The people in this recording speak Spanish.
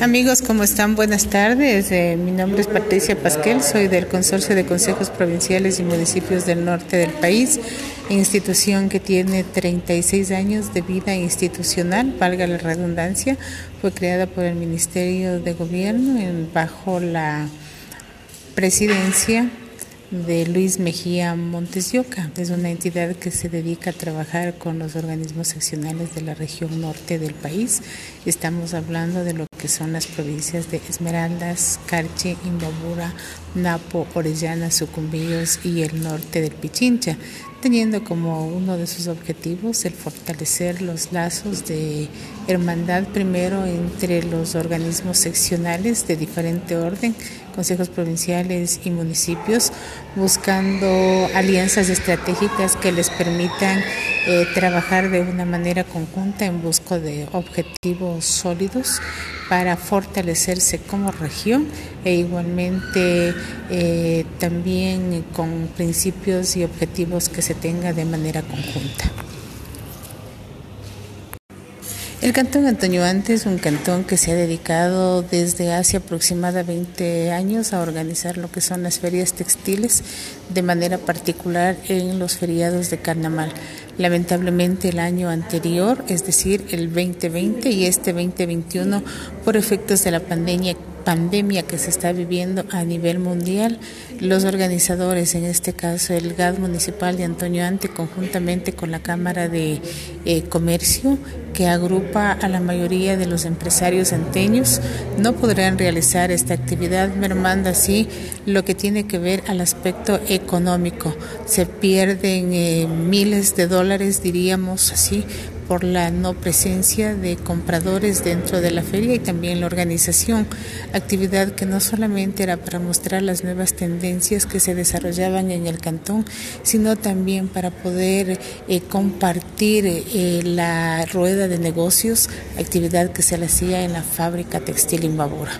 Amigos, ¿cómo están? Buenas tardes. Eh, mi nombre es Patricia Pasquel, soy del Consorcio de Consejos Provinciales y Municipios del Norte del país, institución que tiene 36 años de vida institucional, valga la redundancia. Fue creada por el Ministerio de Gobierno bajo la presidencia de Luis Mejía Montes Es una entidad que se dedica a trabajar con los organismos seccionales de la región norte del país. Estamos hablando de lo que son las provincias de Esmeraldas, Carche, Imbabura, Napo, Orellana, Sucumbíos y el norte del Pichincha, teniendo como uno de sus objetivos el fortalecer los lazos de hermandad primero entre los organismos seccionales de diferente orden, consejos provinciales y municipios, buscando alianzas estratégicas que les permitan eh, trabajar de una manera conjunta en busca de objetivos sólidos para fortalecerse como región e igualmente eh, también con principios y objetivos que se tenga de manera conjunta. El Cantón Antonio Ante es un cantón que se ha dedicado desde hace aproximadamente años a organizar lo que son las ferias textiles, de manera particular en los feriados de carnaval. Lamentablemente el año anterior, es decir, el 2020 y este 2021, por efectos de la pandemia, pandemia que se está viviendo a nivel mundial, los organizadores, en este caso el GAD municipal de Antonio Ante, conjuntamente con la Cámara de eh, Comercio, que agrupa a la mayoría de los empresarios anteños, no podrán realizar esta actividad, mermando así lo que tiene que ver al aspecto económico. Se pierden eh, miles de dólares, diríamos así, por la no presencia de compradores dentro de la feria y también la organización, actividad que no solamente era para mostrar las nuevas tendencias que se desarrollaban en el cantón, sino también para poder eh, compartir eh, la rueda de negocios, actividad que se le hacía en la fábrica textil Imbabura.